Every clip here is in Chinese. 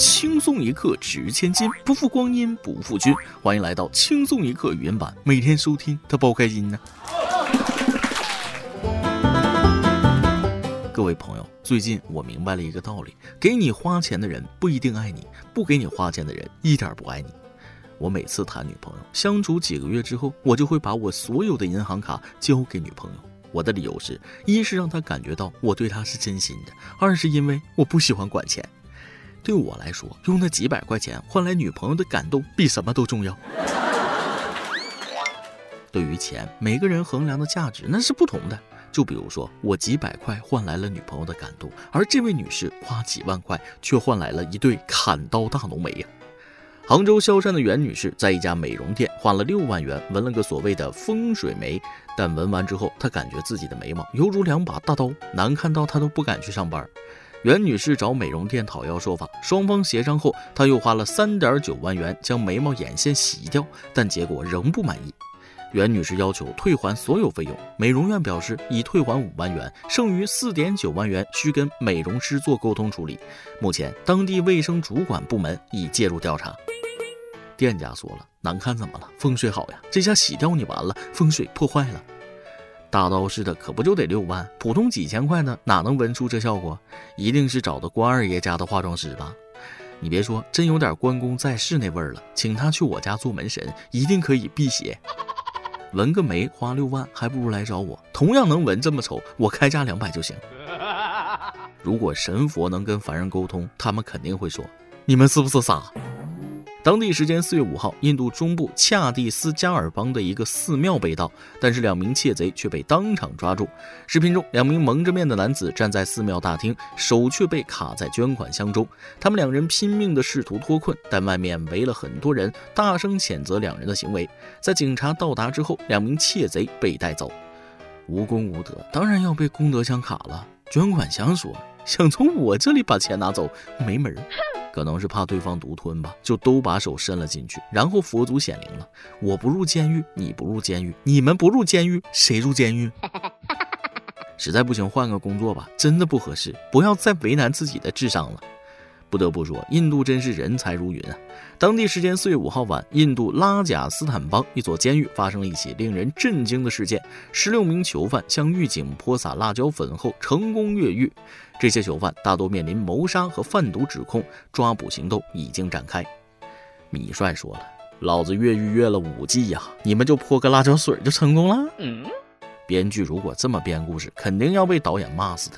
轻松一刻值千金，不负光阴不负君。欢迎来到轻松一刻语音版，每天收听，他包开心呢。各位朋友，最近我明白了一个道理：给你花钱的人不一定爱你，不给你花钱的人一点不爱你。我每次谈女朋友，相处几个月之后，我就会把我所有的银行卡交给女朋友。我的理由是一是让她感觉到我对她是真心的，二是因为我不喜欢管钱。对我来说，用那几百块钱换来女朋友的感动，比什么都重要。对于钱，每个人衡量的价值那是不同的。就比如说，我几百块换来了女朋友的感动，而这位女士花几万块却换来了一对砍刀大浓眉呀。杭州萧山的袁女士在一家美容店花了六万元纹了个所谓的风水眉，但纹完之后，她感觉自己的眉毛犹如两把大刀，难看到她都不敢去上班。袁女士找美容店讨要说法，双方协商后，她又花了三点九万元将眉毛眼线洗掉，但结果仍不满意。袁女士要求退还所有费用，美容院表示已退还五万元，剩余四点九万元需跟美容师做沟通处理。目前当地卫生主管部门已介入调查。店家说了，难看怎么了？风水好呀，这下洗掉你完了，风水破坏了。大刀似的，可不就得六万？普通几千块呢，哪能纹出这效果？一定是找的关二爷家的化妆师吧？你别说，真有点关公在世那味儿了。请他去我家做门神，一定可以辟邪。纹个眉花六万，还不如来找我，同样能纹这么丑，我开价两百就行。如果神佛能跟凡人沟通，他们肯定会说：你们是不是傻？当地时间四月五号，印度中部恰蒂斯加尔邦的一个寺庙被盗，但是两名窃贼却被当场抓住。视频中，两名蒙着面的男子站在寺庙大厅，手却被卡在捐款箱中。他们两人拼命地试图脱困，但外面围了很多人，大声谴责两人的行为。在警察到达之后，两名窃贼被带走。无功无德，当然要被功德箱卡了。捐款箱说：“想从我这里把钱拿走，没门儿。”可能是怕对方独吞吧，就都把手伸了进去，然后佛祖显灵了。我不入监狱，你不入监狱，你们不入监狱，谁入监狱？实在不行换个工作吧，真的不合适，不要再为难自己的智商了。不得不说，印度真是人才如云啊！当地时间四月五号晚，印度拉贾斯坦邦一所监狱发生了一起令人震惊的事件：十六名囚犯向狱警泼洒辣椒粉后成功越狱。这些囚犯大多面临谋杀和贩毒指控，抓捕行动已经展开。米帅说了：“老子越狱越了五季呀，你们就泼个辣椒水就成功了？”嗯编剧如果这么编故事，肯定要被导演骂死的。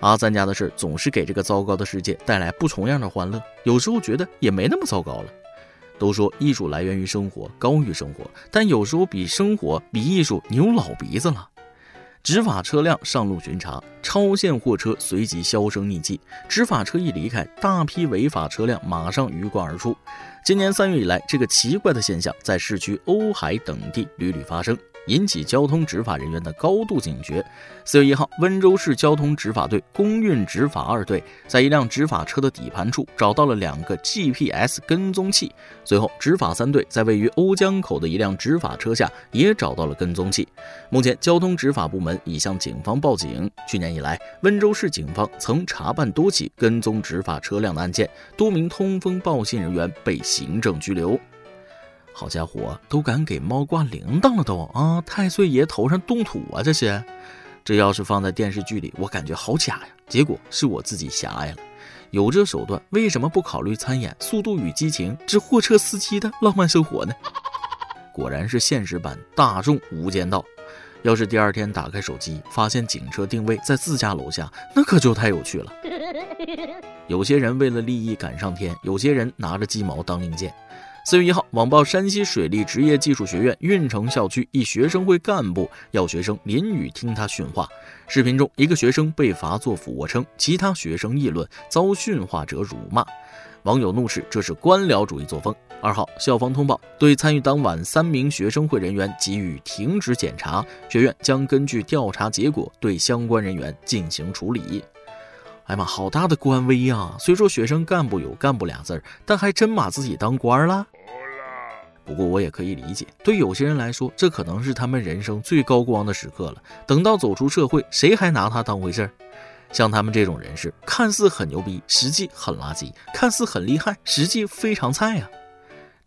阿三家的事总是给这个糟糕的世界带来不重样的欢乐，有时候觉得也没那么糟糕了。都说艺术来源于生活，高于生活，但有时候比生活、比艺术牛老鼻子了。执法车辆上路巡查，超限货车随即销声匿迹。执法车一离开，大批违法车辆马上鱼贯而出。今年三月以来，这个奇怪的现象在市区瓯海等地屡屡发生。引起交通执法人员的高度警觉。四月一号，温州市交通执法队公运执法二队在一辆执法车的底盘处找到了两个 GPS 跟踪器。随后，执法三队在位于瓯江口的一辆执法车下也找到了跟踪器。目前，交通执法部门已向警方报警。去年以来，温州市警方曾查办多起跟踪执法车辆的案件，多名通风报信人员被行政拘留。好家伙，都敢给猫挂铃铛了都啊！太岁爷头上动土啊！这是，这要是放在电视剧里，我感觉好假呀。结果是我自己狭隘了，有这手段，为什么不考虑参演《速度与激情之货车司机的浪漫生活》呢？果然是现实版《大众无间道》。要是第二天打开手机，发现警车定位在自家楼下，那可就太有趣了。有些人为了利益赶上天，有些人拿着鸡毛当令箭。四月一号，网曝山西水利职业技术学院运城校区一学生会干部要学生淋雨听他训话。视频中，一个学生被罚做俯卧撑，其他学生议论，遭训话者辱骂。网友怒斥这是官僚主义作风。二号，校方通报对参与当晚三名学生会人员给予停职检查，学院将根据调查结果对相关人员进行处理。哎妈，好大的官威呀！虽说学生干部有干部俩字儿，但还真把自己当官了。不过我也可以理解，对有些人来说，这可能是他们人生最高光的时刻了。等到走出社会，谁还拿他当回事儿？像他们这种人士，看似很牛逼，实际很垃圾；看似很厉害，实际非常菜呀！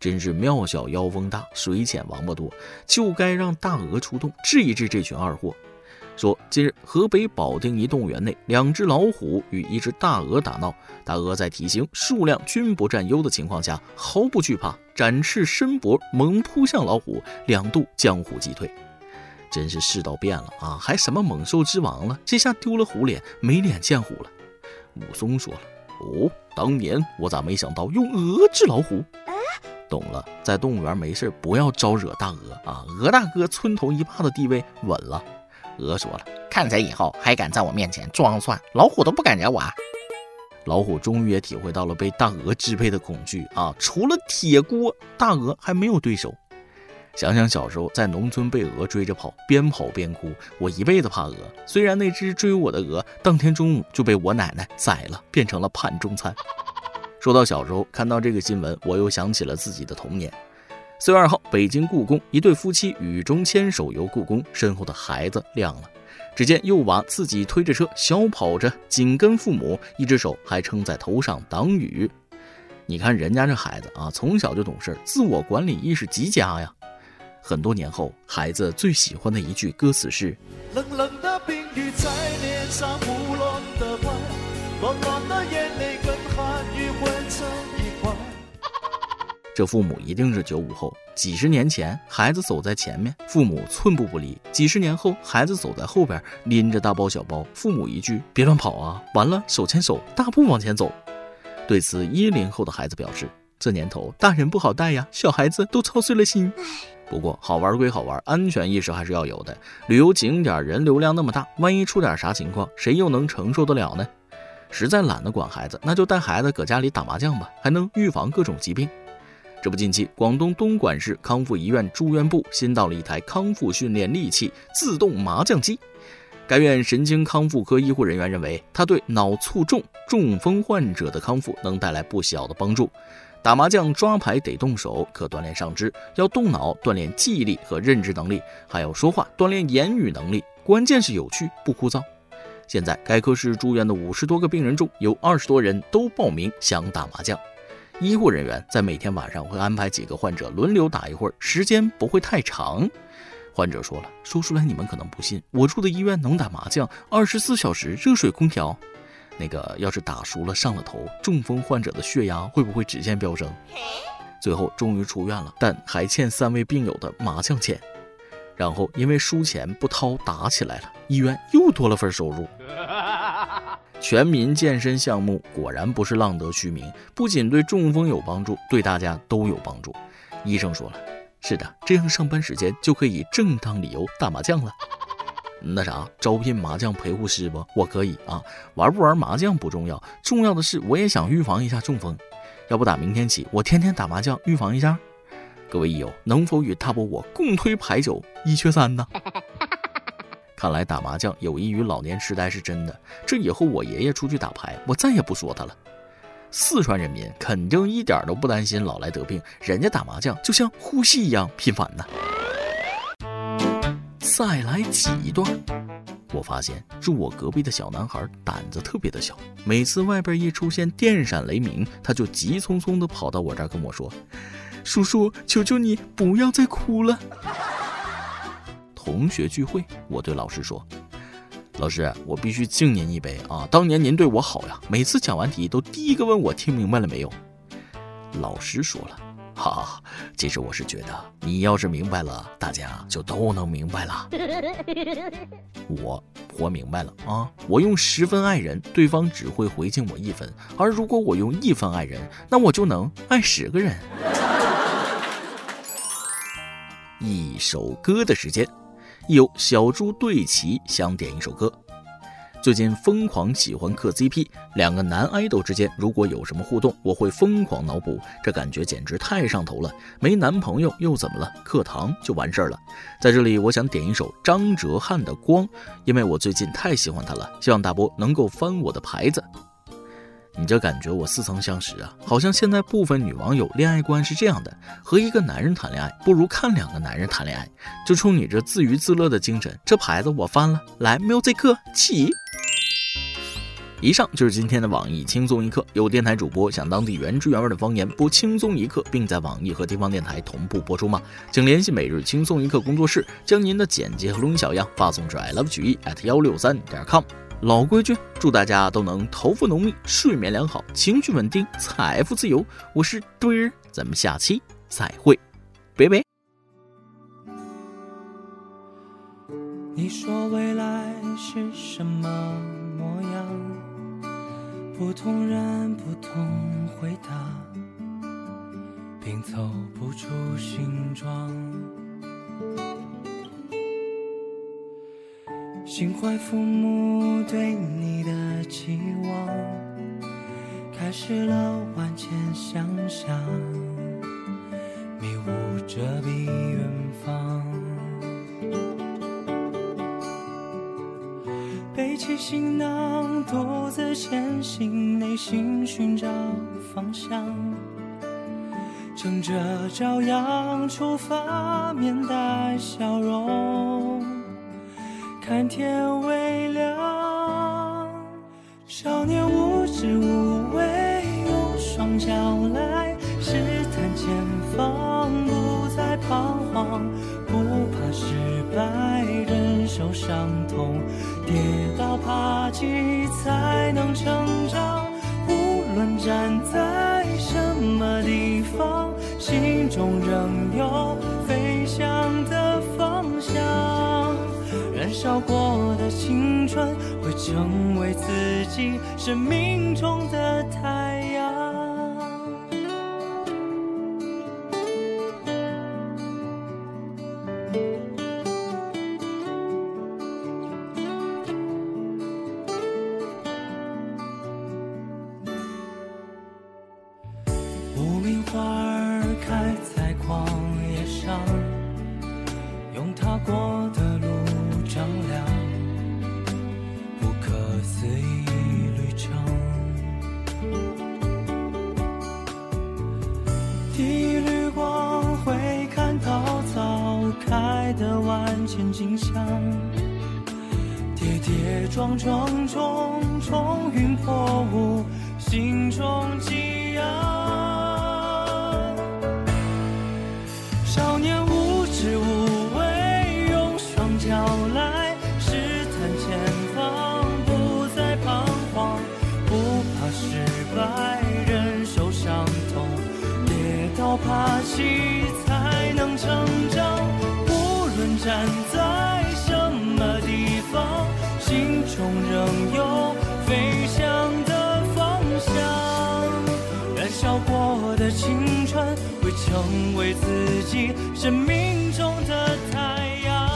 真是庙小妖风大，水浅王八多，就该让大鹅出动治一治这群二货。说，近日河北保定一动物园内，两只老虎与一只大鹅打闹，大鹅在体型、数量均不占优的情况下，毫不惧怕，展翅伸脖，猛扑向老虎，两度将虎击退。真是世道变了啊，还什么猛兽之王了？这下丢了虎脸，没脸见虎了。武松说了：“哦，当年我咋没想到用鹅治老虎？懂了，在动物园没事不要招惹大鹅啊！鹅大哥村头一霸的地位稳了。”鹅说了：“看谁以后还敢在我面前装蒜，老虎都不敢惹我。”老虎终于也体会到了被大鹅支配的恐惧啊！除了铁锅，大鹅还没有对手。想想小时候在农村被鹅追着跑，边跑边哭，我一辈子怕鹅。虽然那只追我的鹅当天中午就被我奶奶宰了，变成了盘中餐。说到小时候，看到这个新闻，我又想起了自己的童年。四月二号，北京故宫一对夫妻雨中牵手游故宫，身后的孩子亮了。只见幼娃自己推着车，小跑着紧跟父母，一只手还撑在头上挡雨。你看人家这孩子啊，从小就懂事，自我管理意识极佳呀。很多年后，孩子最喜欢的一句歌词是：“冷冷的冰雨在脸上胡乱的拍，暖暖的眼泪跟寒雨混成一块。”这父母一定是九五后。几十年前，孩子走在前面，父母寸步不离；几十年后，孩子走在后边，拎着大包小包，父母一句“别乱跑啊”，完了手牵手大步往前走。对此，一零后的孩子表示：“这年头，大人不好带呀，小孩子都操碎了心。”不过好玩归好玩，安全意识还是要有的。旅游景点人流量那么大，万一出点啥情况，谁又能承受得了呢？实在懒得管孩子，那就带孩子搁家里打麻将吧，还能预防各种疾病。这不，近期广东东莞市康复医院住院部新到了一台康复训练利器——自动麻将机。该院神经康复科医护人员认为，它对脑卒中、中风患者的康复能带来不小的帮助。打麻将抓牌得动手，可锻炼上肢；要动脑，锻炼记忆力和认知能力；还要说话，锻炼言语能力。关键是有趣不枯燥。现在该科室住院的五十多个病人中，有二十多人都报名想打麻将。医护人员在每天晚上会安排几个患者轮流打一会儿，时间不会太长。患者说了，说出来你们可能不信，我住的医院能打麻将，二十四小时热水空调。那个要是打熟了上了头，中风患者的血压会不会直线飙升？最后终于出院了，但还欠三位病友的麻将钱。然后因为输钱不掏打起来了，医院又多了份收入。全民健身项目果然不是浪得虚名，不仅对中风有帮助，对大家都有帮助。医生说了，是的，这样上班时间就可以正当理由打麻将了。那啥，招聘麻将陪护师不？我可以啊，玩不玩麻将不重要，重要的是我也想预防一下中风。要不打明天起，我天天打麻将预防一下。各位益友，能否与大伯我共推牌九？一缺三呢？看来打麻将有益于老年痴呆是真的。这以后我爷爷出去打牌，我再也不说他了。四川人民肯定一点都不担心老来得病，人家打麻将就像呼吸一样频繁呢。再来挤一段。我发现住我隔壁的小男孩胆子特别的小，每次外边一出现电闪雷鸣，他就急匆匆的跑到我这儿跟我说：“叔叔，求求你不要再哭了。”同学聚会，我对老师说：“老师，我必须敬您一杯啊！当年您对我好呀，每次讲完题都第一个问我听明白了没有。”老师说了。哈，其实我是觉得，你要是明白了，大家就都能明白了。我活明白了啊！我用十分爱人，对方只会回敬我一分；而如果我用一分爱人，那我就能爱十个人。一首歌的时间，有小猪对齐想点一首歌。最近疯狂喜欢磕 CP，两个男爱豆之间如果有什么互动，我会疯狂脑补，这感觉简直太上头了。没男朋友又怎么了？课堂就完事儿了。在这里，我想点一首张哲瀚的《光》，因为我最近太喜欢他了。希望大波能够翻我的牌子。你这感觉我似曾相识啊，好像现在部分女网友恋爱观是这样的：和一个男人谈恋爱，不如看两个男人谈恋爱。就冲你这自娱自乐的精神，这牌子我翻了。来，music 起。以上就是今天的网易轻松一刻。有电台主播想当地原汁原味的方言播轻松一刻，并在网易和地方电台同步播出吗？请联系每日轻松一刻工作室，将您的简介和录音小样发送至 i love 曲艺 at 幺六三点 com。老规矩，祝大家都能头发浓密、睡眠良好、情绪稳定、财富自由。我是墩儿，咱们下期再会，拜拜。你说未来是什么模样？不同人不同回答，拼凑不出形状。心怀父母对你的期望，开始了万千想象，迷雾遮蔽远方。背起行囊，独自前行，内心寻找方向。乘着朝阳出发，面带笑容，天微亮。少年无知无畏，用双脚来试探前方，不再彷徨，不怕失败，忍受伤痛。跌倒爬起才能成长，无论站烧过的青春会成为自己生命中的太阳无名花儿开在旷野上用它过成为自己生命中的太阳。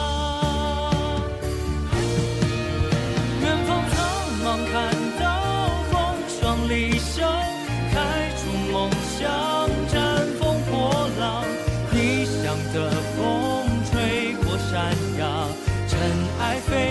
远方苍茫，看到风霜里想开出梦想，绽风破浪，理想的风吹过。山崖，尘埃飞。